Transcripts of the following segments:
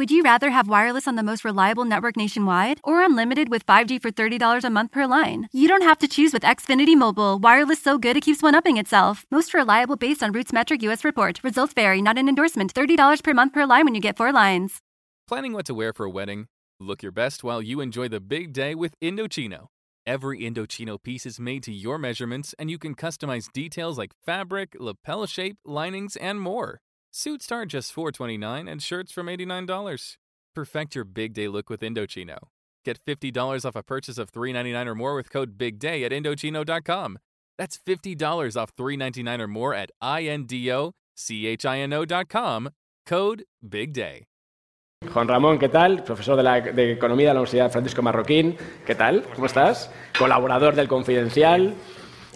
Would you rather have wireless on the most reliable network nationwide or unlimited with 5G for $30 a month per line? You don't have to choose with Xfinity Mobile. Wireless so good it keeps one upping itself. Most reliable based on Roots Metric US report. Results vary, not an endorsement. $30 per month per line when you get four lines. Planning what to wear for a wedding? Look your best while you enjoy the big day with Indochino. Every Indochino piece is made to your measurements, and you can customize details like fabric, lapel shape, linings, and more. Suits start just $4.29 and shirts from $89. Perfect your big day look with Indochino. Get $50 off a purchase of $3.99 or more with code BIGDAY at Indochino.com. That's $50 off $3.99 or more at INDOCHINO.com. Code BIGDAY. Juan Ramón, ¿qué tal? Profesor de, la, de Economía de la Universidad Francisco Marroquín. ¿Qué tal? ¿Cómo estás? Colaborador del Confidencial.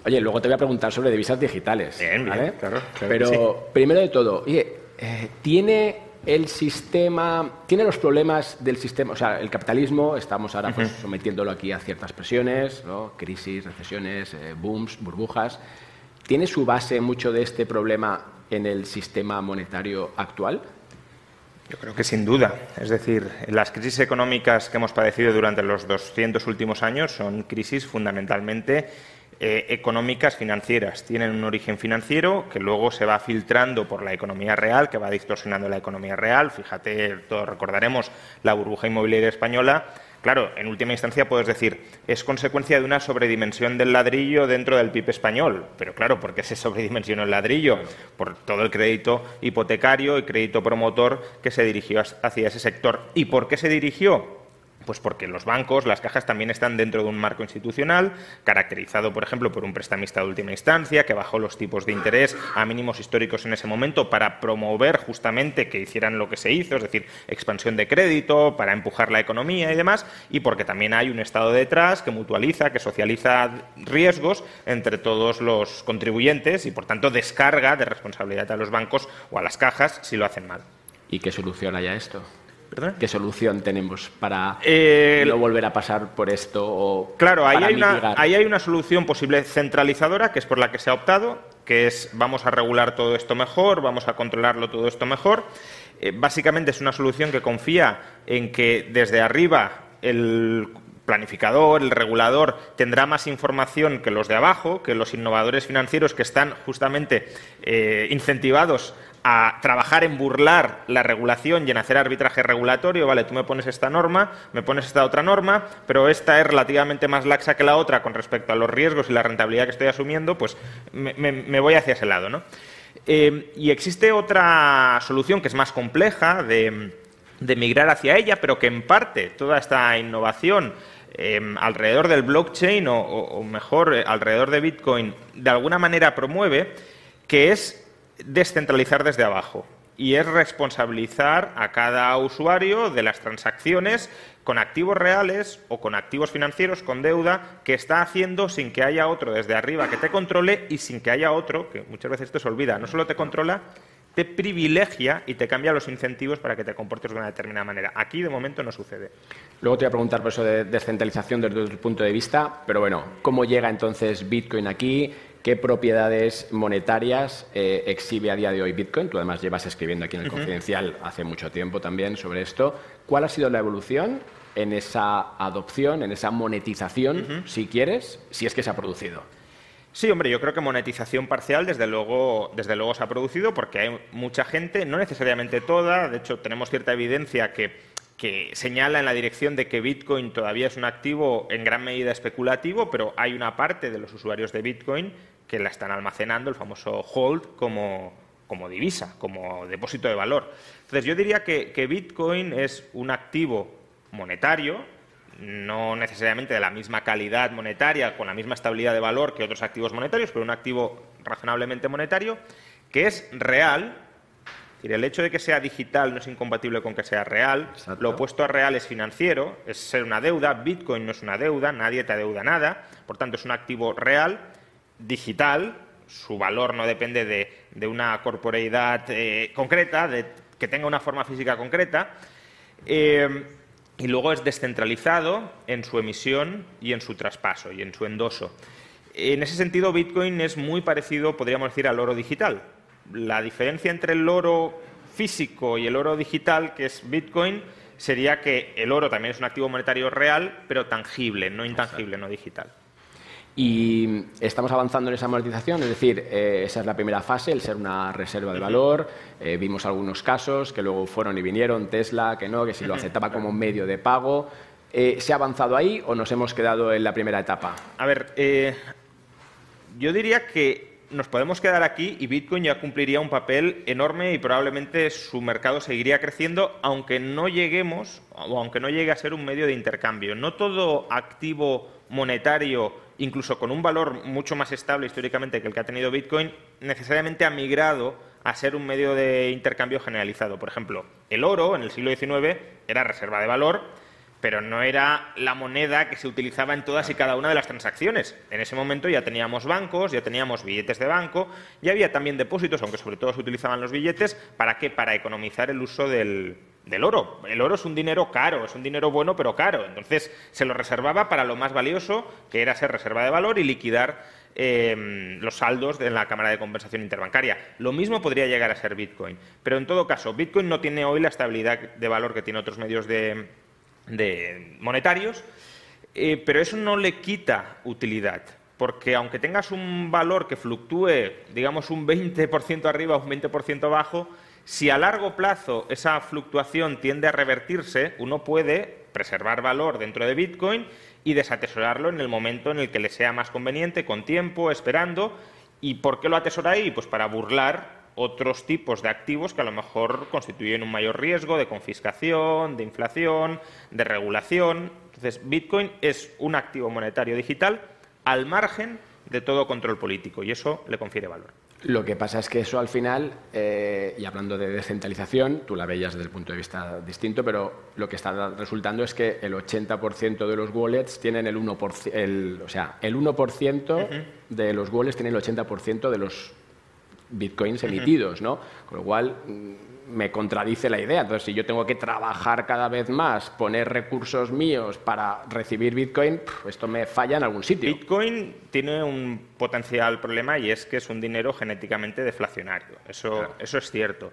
Oye, luego te voy a preguntar sobre divisas digitales. Bien, bien, ¿vale? claro, claro Pero sí. primero de todo, oye, eh, ¿tiene el sistema, tiene los problemas del sistema, o sea, el capitalismo, estamos ahora pues, sometiéndolo aquí a ciertas presiones, ¿no? crisis, recesiones, eh, booms, burbujas. ¿Tiene su base mucho de este problema en el sistema monetario actual? Yo creo que sin duda. Es decir, las crisis económicas que hemos padecido durante los 200 últimos años son crisis fundamentalmente eh, económicas financieras. Tienen un origen financiero que luego se va filtrando por la economía real, que va distorsionando la economía real. Fíjate, todos recordaremos la burbuja inmobiliaria española. Claro, en última instancia puedes decir, es consecuencia de una sobredimensión del ladrillo dentro del PIB español. Pero claro, ¿por qué se sobredimensionó el ladrillo? Por todo el crédito hipotecario y crédito promotor que se dirigió hacia ese sector. ¿Y por qué se dirigió? Pues porque los bancos, las cajas también están dentro de un marco institucional, caracterizado, por ejemplo, por un prestamista de última instancia, que bajó los tipos de interés a mínimos históricos en ese momento para promover justamente que hicieran lo que se hizo, es decir, expansión de crédito, para empujar la economía y demás, y porque también hay un Estado detrás que mutualiza, que socializa riesgos entre todos los contribuyentes y, por tanto, descarga de responsabilidad a los bancos o a las cajas si lo hacen mal. ¿Y qué solución hay a esto? ¿Perdón? ¿Qué solución tenemos para Eh, no volver a pasar por esto? O Claro, ahí para hay, una, mitigar? ahí hay una solución posible centralizadora, que es por la que se ha optado, que es vamos a regular todo esto mejor, vamos a controlarlo todo esto mejor. Eh, básicamente es una solución que confía en que desde arriba el planificador, el regulador, tendrá más información que los de abajo, que los innovadores financieros que están justamente eh, incentivados a trabajar en burlar la regulación y en hacer arbitraje regulatorio, vale, tú me pones esta norma, me pones esta otra norma, pero esta es relativamente más laxa que la otra con respecto a los riesgos y la rentabilidad que estoy asumiendo, pues me, voy hacia ese lado, ¿no? Eh, y existe otra solución que es más compleja de, migrar hacia ella, pero que en parte toda esta innovación eh, alrededor del blockchain o mejor eh, alrededor de Bitcoin de alguna manera promueve, que es descentralizar desde abajo y es responsabilizar a cada usuario de las transacciones con activos reales o con activos financieros, con deuda, que está haciendo sin que haya otro desde arriba que te controle y sin que haya otro, que muchas veces esto se olvida, no solo te controla, te privilegia y te cambia los incentivos para que te comportes de una determinada manera. Aquí de momento no sucede. Luego te voy a preguntar por eso de descentralización desde tu punto de vista, pero bueno, ¿cómo llega entonces Bitcoin aquí? ¿Qué propiedades monetarias eh, exhibe a día de hoy Bitcoin? Tú además llevas escribiendo aquí en el Confidencial hace mucho tiempo también sobre esto. ¿Cuál ha sido la evolución en esa adopción, en esa monetización, si quieres, si es que se ha producido? Sí, hombre, yo creo que monetización parcial desde luego, desde luego se ha producido porque hay mucha gente, no necesariamente toda, de hecho tenemos cierta evidencia que, que señala en la dirección de que Bitcoin todavía es un activo en gran medida especulativo, pero hay una parte de los usuarios de Bitcoin que la están almacenando, el famoso hold, como, como divisa, como depósito de valor. Entonces yo diría que, que Bitcoin es un activo monetario, no necesariamente de la misma calidad monetaria, con la misma estabilidad de valor que otros activos monetarios, pero un activo razonablemente monetario, que es real el hecho de que sea digital no es incompatible con que sea real. Lo opuesto a real es financiero, es ser una deuda. Bitcoin no es una deuda, nadie te adeuda nada. Por tanto, es un activo real, digital. Su valor no depende de, una corporeidad eh, concreta, de que tenga una forma física concreta. Eh, y luego es descentralizado en su emisión y en su traspaso y en su endoso. En ese sentido, Bitcoin es muy parecido, podríamos decir, al oro digital. La diferencia entre el oro físico y el oro digital, que es Bitcoin, sería que el oro también es un activo monetario real, pero tangible, no intangible, no digital. Y estamos avanzando en esa monetización, es decir, eh, esa es la primera fase, el ser una reserva de valor. Eh, vimos algunos casos que luego fueron y vinieron, Tesla, que no, que si lo aceptaba como medio de pago. Eh, ¿Se ha avanzado ahí o nos hemos quedado en la primera etapa? A ver, yo diría que nos podemos quedar aquí y Bitcoin ya cumpliría un papel enorme y probablemente su mercado seguiría creciendo, aunque no lleguemos o aunque no llegue a ser un medio de intercambio. No todo activo monetario, incluso con un valor mucho más estable históricamente que el que ha tenido Bitcoin, necesariamente ha migrado a ser un medio de intercambio generalizado. Por ejemplo, el oro en el siglo XIX era reserva de valor pero no era la moneda que se utilizaba en todas y cada una de las transacciones. En ese momento ya teníamos bancos, ya teníamos billetes de banco, ya había también depósitos, aunque sobre todo se utilizaban los billetes, ¿para qué? Para economizar el uso del, oro. El oro es un dinero caro, es un dinero bueno pero caro. Entonces se lo reservaba para lo más valioso, que era ser reserva de valor y liquidar em, los saldos en la Cámara de Compensación Interbancaria. Lo mismo podría llegar a ser Bitcoin. Pero en todo caso, Bitcoin no tiene hoy la estabilidad de valor que tiene otros medios de, de monetarios, eh, pero eso no le quita utilidad, porque aunque tengas un valor que fluctúe, digamos, un 20% arriba o un 20% abajo, si a largo plazo esa fluctuación tiende a revertirse, uno puede preservar valor dentro de Bitcoin y desatesorarlo en el momento en el que le sea más conveniente, con tiempo, esperando. ¿Y por qué lo atesora ahí? Pues para burlar otros tipos de activos que a lo mejor constituyen un mayor riesgo de confiscación, de inflación, de regulación. Entonces, Bitcoin es un activo monetario digital al margen de todo control político y eso le confiere valor. Lo que pasa es que eso al final, eh, y hablando de descentralización, tú la veías desde el punto de vista distinto, pero lo que está resultando es que el 80% de los wallets tienen el 1%, el, o sea, el 1% de los wallets tienen el 80% de los bitcoins emitidos, ¿no? Con lo cual mm, me contradice la idea. Entonces, si yo tengo que trabajar cada vez más, poner recursos míos para recibir bitcoin, esto me falla en algún sitio. Bitcoin tiene un potencial problema y es que es un dinero genéticamente deflacionario. Eso, eso es cierto.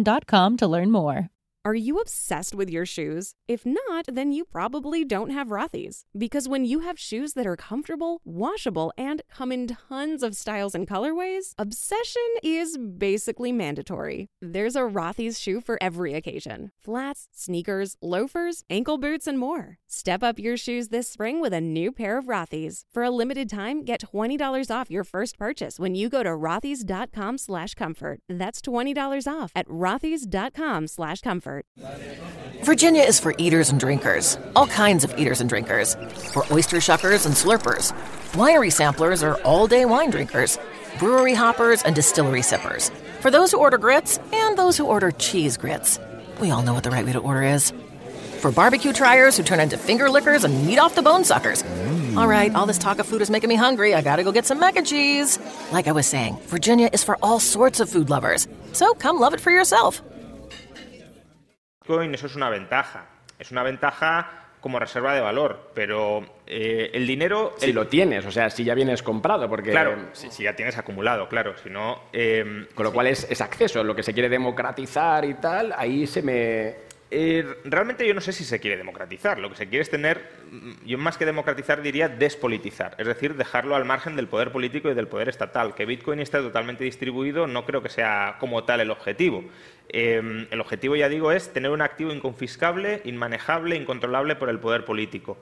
Peloton.com to learn more. Are you obsessed with your shoes? If not, then you probably don't have Rothy's. Because when you have shoes that are comfortable, washable, and come in tons of styles and colorways, obsession is basically mandatory. There's a Rothy's shoe for every occasion flats, sneakers, loafers, ankle boots, and more. Step up your shoes this spring with a new pair of Rothy's. For a limited time, get $20 off your first purchase when you go to rothys.com slash comfort. That's $20 off at rothys.com slash comfort. Virginia is for eaters and drinkers, all kinds of eaters and drinkers. For oyster shuckers and slurpers. Winery samplers are all day wine drinkers. Brewery hoppers and distillery sippers. For those who order grits and those who order cheese grits. We all know what the right way to order is. For barbecue triers who turn into finger lickers and meat off the bone suckers. Mm. All right, all this talk of food is making me hungry. I gotta go get some mac and cheese. Like I was saying, Virginia is for all sorts of food lovers. So come love it for yourself. Bitcoin, eso es una ventaja. Es una ventaja como reserva de valor, pero eh, el dinero... Si lo tienes, o sea, si ya vienes comprado, porque... Claro, si, ya tienes acumulado, claro, si no... Em, Con lo cual es, acceso, lo que se quiere democratizar y tal, ahí se me... Eh, realmente yo no sé si se quiere democratizar. Lo que se quiere es tener, mm, yo más que democratizar diría despolitizar, es decir, dejarlo al margen del poder político y del poder estatal. Que Bitcoin esté totalmente distribuido no creo que sea como tal el objetivo. Eh, el objetivo, ya digo, es tener un activo inconfiscable, inmanejable, incontrolable por el poder político.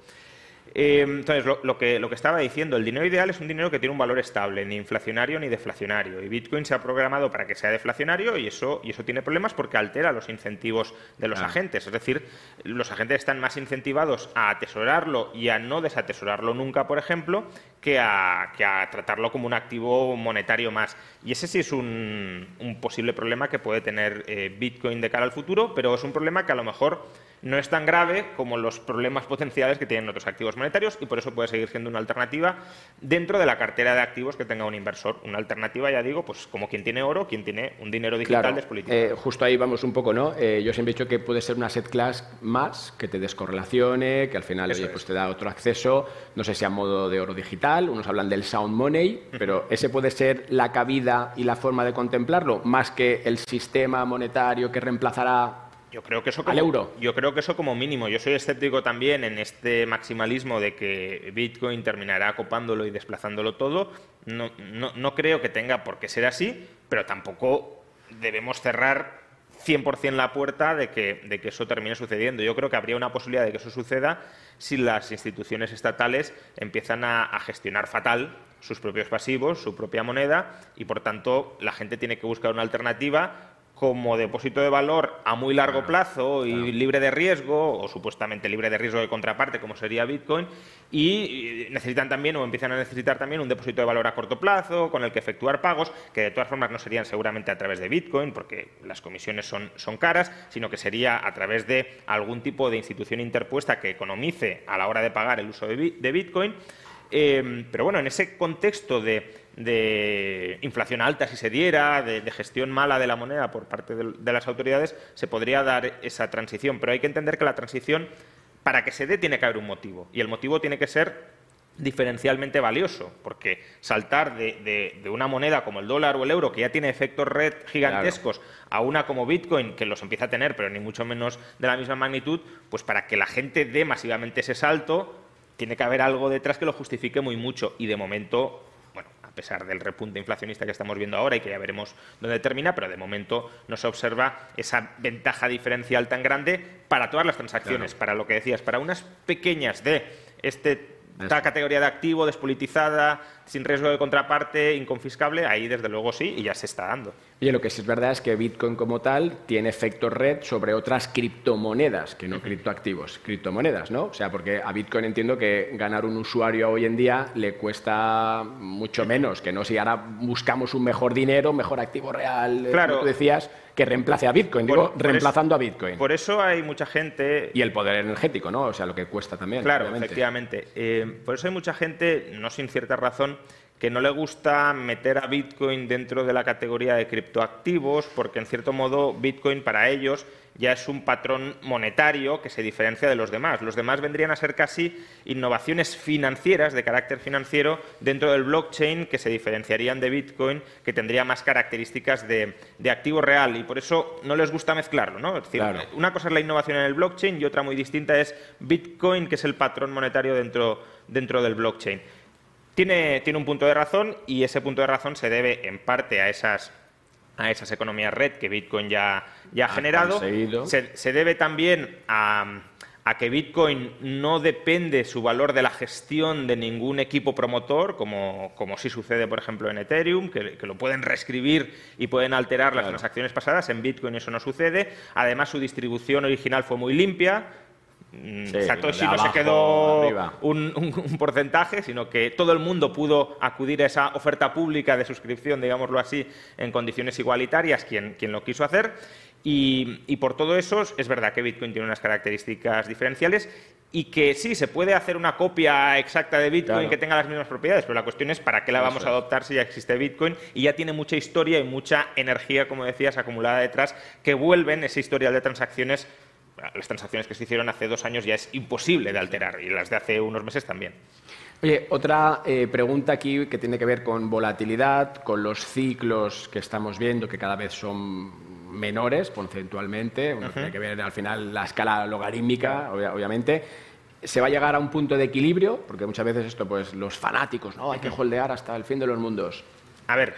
Eh, entonces, lo, que, estaba diciendo, el dinero ideal es un dinero que tiene un valor estable, ni inflacionario ni deflacionario. Y Bitcoin se ha programado para que sea deflacionario y eso, y eso tiene problemas porque altera los incentivos de los agentes. Es decir, los agentes están más incentivados a atesorarlo y a no desatesorarlo nunca, por ejemplo, que a, tratarlo como un activo monetario más. Y ese sí es un, posible problema que puede tener eh, Bitcoin de cara al futuro, pero es un problema que a lo mejor no es tan grave como los problemas potenciales que tienen otros activos monetarios y por eso puede seguir siendo una alternativa dentro de la cartera de activos que tenga un inversor. Una alternativa, ya digo, pues como quien tiene oro, quien tiene un dinero digital claro, despolitizado. Eh, justo ahí vamos un poco, ¿no? Eh, yo siempre he dicho que puede ser una set class más que te descorrelacione, que al final pues te da otro acceso, no sé si a modo de oro digital, unos hablan del sound money, pero ese puede ser la cabida y la forma de contemplarlo, más que el sistema monetario que reemplazará yo creo que eso como, euro. Yo creo que eso como mínimo. Yo soy escéptico también en este maximalismo de que Bitcoin terminará copándolo y desplazándolo todo. No, no, creo que tenga por qué ser así, pero tampoco debemos cerrar 100% la puerta de que, de que eso termine sucediendo. Yo creo que habría una posibilidad de que eso suceda si las instituciones estatales empiezan a gestionar fatal sus propios pasivos, su propia moneda, y por tanto la gente tiene que buscar una alternativa como depósito de valor a muy largo plazo y libre de riesgo, o supuestamente libre de riesgo de contraparte, como sería Bitcoin, y necesitan también o empiezan a necesitar también un depósito de valor a corto plazo con el que efectuar pagos, que de todas formas no serían seguramente a través de Bitcoin, porque las comisiones son, son caras, sino que sería a través de algún tipo de institución interpuesta que economice a la hora de pagar el uso de Bitcoin. Eh, pero bueno, en ese contexto de de inflación alta si se diera, de, gestión mala de la moneda por parte de, las autoridades, se podría dar esa transición. Pero hay que entender que la transición, para que se dé, tiene que haber un motivo. Y el motivo tiene que ser diferencialmente valioso, porque saltar de, una moneda como el dólar o el euro, que ya tiene efectos red gigantescos, a una como Bitcoin, que los empieza a tener, pero ni mucho menos de la misma magnitud, pues para que la gente dé masivamente ese salto, tiene que haber algo detrás que lo justifique muy mucho. Y de momento pesar del repunte inflacionista que estamos viendo ahora y que ya veremos dónde termina, pero de momento no se observa esa ventaja diferencial tan grande para todas las transacciones, para lo que decías, para unas pequeñas de este esta categoría de activo despolitizada, sin riesgo de contraparte, inconfiscable, ahí desde luego sí y ya se está dando. Y lo que sí es verdad es que Bitcoin como tal tiene efecto red sobre otras criptomonedas, que no criptoactivos, criptomonedas, ¿no? O sea, porque a Bitcoin entiendo que ganar un usuario hoy en día le cuesta mucho menos, que no si ahora buscamos un mejor dinero, mejor activo real, claro. como tú decías, que reemplace a Bitcoin, digo, reemplazando a Bitcoin. Por eso hay mucha gente... Y el poder energético, ¿no? O sea, lo que cuesta también. Claro, efectivamente. Eh, por eso hay mucha gente, no sin cierta razón, que no le gusta meter a Bitcoin dentro de la categoría de criptoactivos, porque en cierto modo Bitcoin para ellos ya es un patrón monetario que se diferencia de los demás. Los demás vendrían a ser casi innovaciones financieras de carácter financiero dentro del blockchain que se diferenciarían de Bitcoin, que tendría más características de, activo real y por eso no les gusta mezclarlo. ¿no? Es decir, una cosa es la innovación en el blockchain y otra muy distinta es Bitcoin, que es el patrón monetario dentro, dentro del blockchain. Tiene, tiene un punto de razón y ese punto de razón se debe en parte a esas a esas economías red que Bitcoin ya, ya ha, generado. Se, debe también a, que Bitcoin no depende su valor de la gestión de ningún equipo promotor, como, como sí sucede, por ejemplo, en Ethereum, que, lo pueden reescribir y pueden alterar las transacciones pasadas. En Bitcoin eso no sucede. Además, su distribución original fue muy limpia. Mm, Satoshi no se quedó un, porcentaje, sino que todo el mundo pudo acudir a esa oferta pública de suscripción, digámoslo así, en condiciones igualitarias, quien, quien lo quiso hacer. Y, por todo eso es verdad que Bitcoin tiene unas características diferenciales y que sí, se puede hacer una copia exacta de Bitcoin que tenga las mismas propiedades, pero la cuestión es para qué la vamos a adoptar si ya existe Bitcoin y ya tiene mucha historia y mucha energía, como decías, acumulada detrás, que vuelven ese historial de transacciones las transacciones que se hicieron hace dos años ya es imposible de alterar y las de hace unos meses también. Oye, otra eh, pregunta aquí que tiene que ver con volatilidad, con los ciclos que estamos viendo, que cada vez son menores porcentualmente, hay que ver al final la escala logarítmica, obviamente. Se va a llegar a un punto de equilibrio, porque muchas veces esto, pues los fanáticos, no, hay que holdear hasta el fin de los mundos. A ver,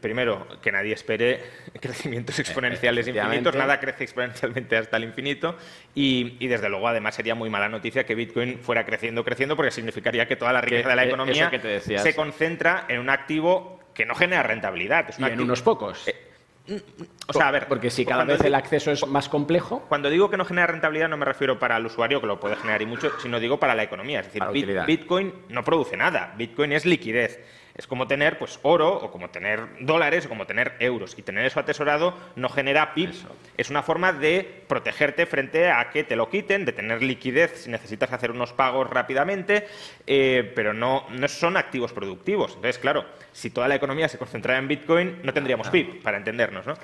primero, que nadie espere crecimientos exponenciales infinitos, nada crece exponencialmente hasta el infinito y, desde luego además sería muy mala noticia que Bitcoin fuera creciendo, creciendo, porque significaría que toda la riqueza de la economía se concentra en un activo que no genera rentabilidad. y en unos pocos. Eh, o sea, a ver, porque si cada vez el acceso es más complejo. Cuando digo que no genera rentabilidad no me refiero para el usuario, que lo puede generar y mucho, sino digo para la economía. Es decir, Bitcoin no produce nada. Bitcoin es liquidez. Es como tener pues, oro o como tener dólares o como tener euros. Y tener eso atesorado no genera PIB. Es una forma de protegerte frente a que te lo quiten, de tener liquidez si necesitas hacer unos pagos rápidamente, eh, pero no, no son activos productivos. Entonces, claro, si toda la economía se concentrara en Bitcoin, no tendríamos PIB, para entendernos. ¿no?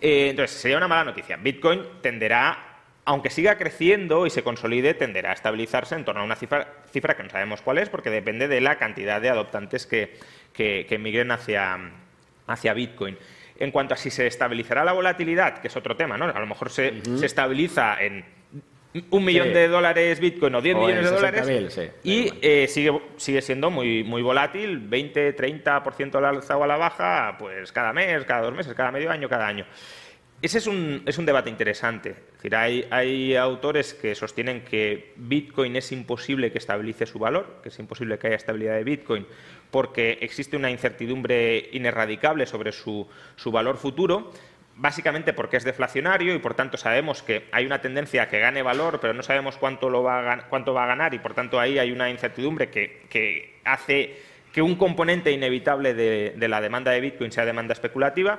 Eh, entonces, sería una mala noticia. Bitcoin tenderá aunque siga creciendo y se consolide, tenderá a estabilizarse en torno a una cifra, cifra, que no sabemos cuál es, porque depende de la cantidad de adoptantes que, que, migren hacia, hacia Bitcoin. En cuanto a si se estabilizará la volatilidad, que es otro tema, ¿no? A lo mejor se, se estabiliza en un millón de dólares Bitcoin o 10 millones de dólares y eh, sigue, sigue siendo muy, muy volátil, 20, 30% al alza o a la baja, pues cada mes, cada dos meses, cada medio año, cada año. Ese es un, es un debate interesante. Hay, autores que sostienen que Bitcoin es imposible que estabilice su valor, que es imposible que haya estabilidad de Bitcoin, porque existe una incertidumbre inerradicable sobre su, valor futuro, básicamente porque es deflacionario y por tanto sabemos que hay una tendencia a que gane valor, pero no sabemos cuánto, lo va, a, cuánto va a ganar y por tanto ahí hay una incertidumbre que, hace que un componente inevitable de, la demanda de Bitcoin sea demanda especulativa.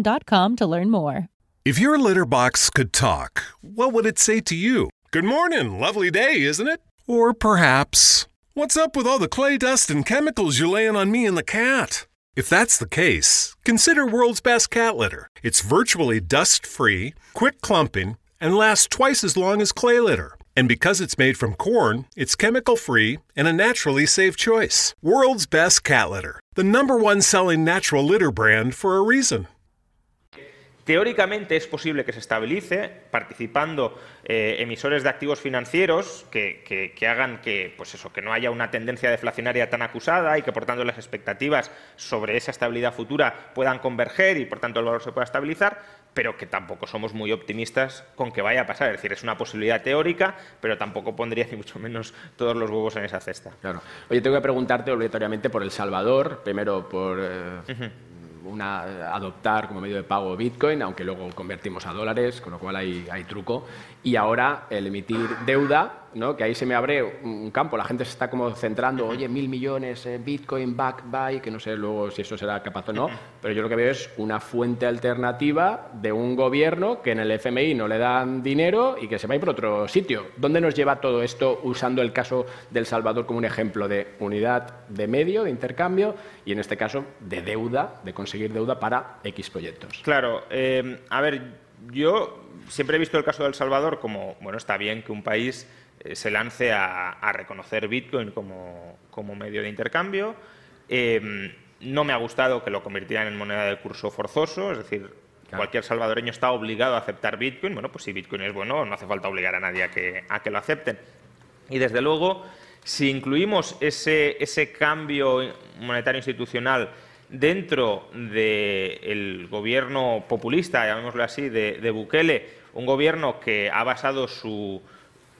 Amazon.com to learn more. If your litter box could talk, what would it say to you? Good morning, lovely day, isn't it? Or perhaps, What's up with all the clay dust and chemicals you're laying on me and the cat? If that's the case, consider World's Best Cat Litter. It's virtually dust free, quick clumping, and lasts twice as long as clay litter. And because it's made from corn, it's chemical free and a naturally safe choice. World's Best Cat Litter, the number one selling natural litter brand for a reason. Teóricamente es posible que se estabilice participando eh, emisores de activos financieros que, hagan que, pues eso, que no haya una tendencia deflacionaria tan acusada y que por tanto las expectativas sobre esa estabilidad futura puedan converger y por tanto el valor se pueda estabilizar, pero que tampoco somos muy optimistas con que vaya a pasar. Es decir, es una posibilidad teórica, pero tampoco pondría ni mucho menos todos los huevos en esa cesta. Claro. Oye, tengo que preguntarte obligatoriamente por El Salvador, primero por... Eh, una, adoptar como medio de pago Bitcoin, aunque luego convertimos a dólares, con lo cual hay, hay truco. Y ahora el emitir deuda ¿no? que ahí se me abre un campo, la gente se está como centrando, oye, mil millones, eh, Bitcoin, back, buy, que no sé luego si eso será capaz o no, pero yo lo que veo es una fuente alternativa de un gobierno que en el FMI no le dan dinero y que se va a ir por otro sitio. ¿Dónde nos lleva todo esto usando el caso del Salvador como un ejemplo de unidad de medio, de intercambio y en este caso de deuda, de conseguir deuda para X proyectos? Claro, eh, a ver, yo siempre he visto el caso del Salvador como, bueno, está bien que un país eh, se lance a, reconocer Bitcoin como, medio de intercambio. Em, no me ha gustado que lo convirtieran en moneda de curso forzoso, es decir, cualquier salvadoreño está obligado a aceptar Bitcoin. Bueno, pues si Bitcoin es bueno, no hace falta obligar a nadie a que, a que lo acepten. Y desde luego, si incluimos ese, ese cambio monetario institucional dentro del gobierno populista, llamémoslo así, de Bukele, un gobierno que ha basado su,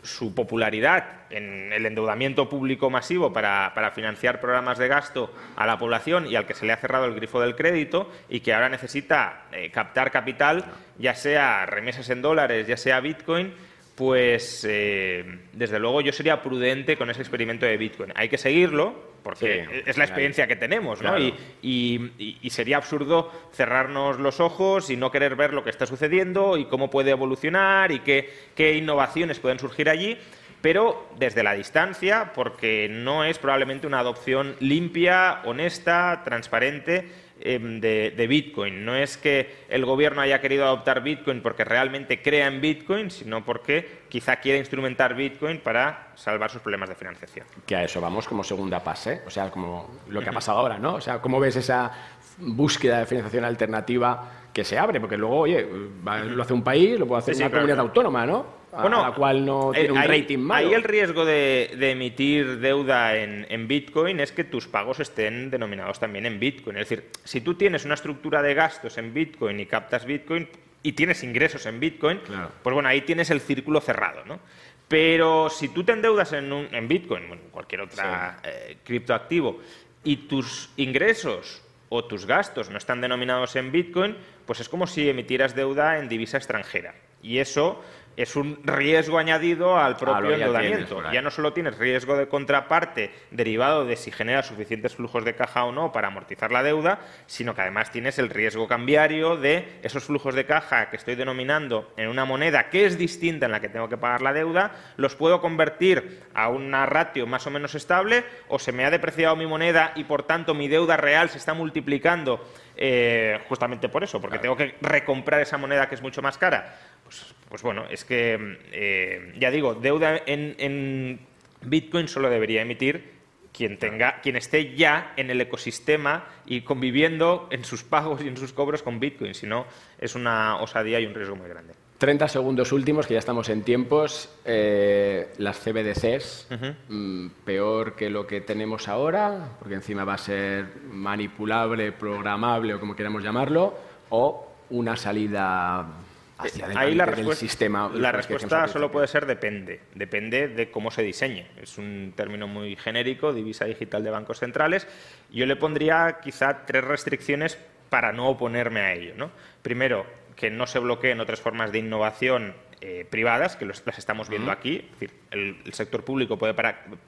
su popularidad en el endeudamiento público masivo para, financiar programas de gasto a la población y al que se le ha cerrado el grifo del crédito y que ahora necesita eh, captar capital, ya sea remesas en dólares, ya sea Bitcoin, pues eh, desde luego yo sería prudente con ese experimento de Bitcoin. Hay que seguirlo porque es la experiencia que tenemos, ¿no? Y, sería absurdo cerrarnos los ojos y no querer ver lo que está sucediendo y cómo puede evolucionar y qué, qué innovaciones pueden surgir allí pero desde la distancia, porque no es probablemente una adopción limpia, honesta, transparente Em, de, Bitcoin. No es que el gobierno haya querido adoptar Bitcoin porque realmente crea en Bitcoin, sino porque quizá quiere instrumentar Bitcoin para salvar sus problemas de financiación. Que a eso vamos como segunda fase, o sea, como lo que ha pasado ahora, ¿no? O sea, ¿cómo ves esa búsqueda de financiación alternativa que se abre? Porque luego, oye, lo hace un país, lo puede hacer una comunidad autónoma, ¿no? Bueno, la cual no tiene un rating malo. Ahí el riesgo de, emitir deuda en, Bitcoin es que tus pagos estén denominados también en Bitcoin. Es decir, si tú tienes una estructura de gastos en Bitcoin y captas Bitcoin y tienes ingresos en Bitcoin, pues bueno, ahí tienes el círculo cerrado, ¿no? Pero si tú te endeudas en, en Bitcoin, bueno, cualquier otro eh, criptoactivo, y tus ingresos o tus gastos no están denominados en Bitcoin, pues es como si emitieras deuda en divisa extranjera. Y eso es un riesgo añadido al propio endeudamiento. Ya, no solo tienes riesgo de contraparte derivado de si genera suficientes flujos de caja o no para amortizar la deuda, sino que además tienes el riesgo cambiario de esos flujos de caja que estoy denominando en una moneda que es distinta en la que tengo que pagar la deuda, los puedo convertir a una ratio más o menos estable o se me ha depreciado mi moneda y por tanto mi deuda real se está multiplicando eh, justamente por eso, porque tengo que recomprar esa moneda que es mucho más cara. Pues, pues bueno, es que, eh, ya digo, deuda en, Bitcoin solo debería emitir quien tenga, quien esté ya en el ecosistema y conviviendo en sus pagos y en sus cobros con Bitcoin, si no es una osadía y un riesgo muy grande. 30 segundos últimos, que ya estamos en tiempos. Eh, las CBDCs, mm, peor que lo que tenemos ahora, porque encima va a ser manipulable, programable o como queramos llamarlo, o una salida Ahí la respuesta, La respuesta solo puede ser depende. Depende de cómo se diseñe. Es un término muy genérico, divisa digital de bancos centrales. Yo le pondría quizá tres restricciones para no oponerme a ello. ¿no? Primero, que no se bloqueen otras formas de innovación eh, privadas, que las estamos viendo aquí. el, sector público puede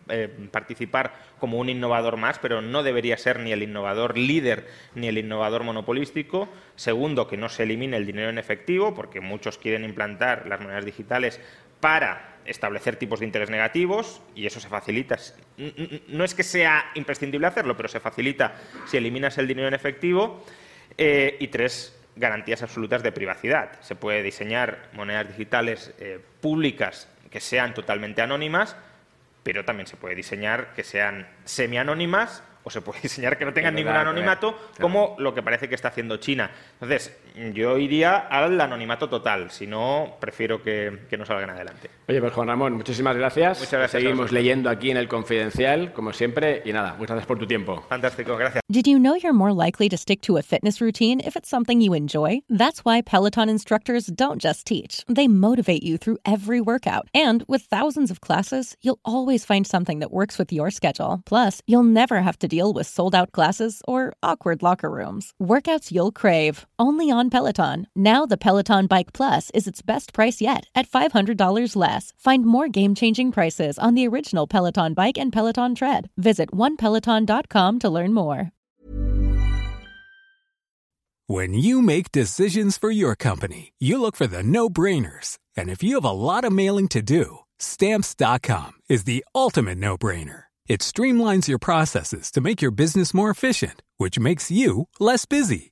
eh, participar como un innovador más, pero no debería ser ni el innovador líder ni el innovador monopolístico. Segundo, que no se elimine el dinero en efectivo, porque muchos quieren implantar las monedas digitales para establecer tipos de interés negativos y eso se facilita. No es que sea imprescindible hacerlo, pero se facilita si eliminas el dinero en efectivo. Eh, y tres, garantías absolutas de privacidad. Se puede diseñar monedas digitales eh, públicas que sean totalmente anónimas, pero también se puede diseñar que sean semi-anónimas o se puede diseñar que no tengan ningún anonimato, como lo que parece que está haciendo China. Entonces, yo iría al anonimato total, si no, prefiero que, que no salgan adelante. Oye, pues Juan Ramón, muchísimas gracias. Muchas gracias. Seguimos leyendo aquí en el Confidencial, como siempre, y nada, muchas gracias por tu tiempo. Fantástico, gracias. Did you know you're more likely to stick to a fitness routine if it's something you enjoy? That's why Peloton instructors don't just teach, they motivate you through every workout. And with thousands of classes, you'll always find something that works with your schedule. Plus, you'll never have to deal with sold out classes or awkward locker rooms. Workouts you'll crave, only on Peloton. Now the Peloton Bike Plus is its best price yet at $500 less. Find more game changing prices on the original Peloton Bike and Peloton Tread. Visit onepeloton.com to learn more. When you make decisions for your company, you look for the no brainers. And if you have a lot of mailing to do, stamps.com is the ultimate no brainer. It streamlines your processes to make your business more efficient, which makes you less busy.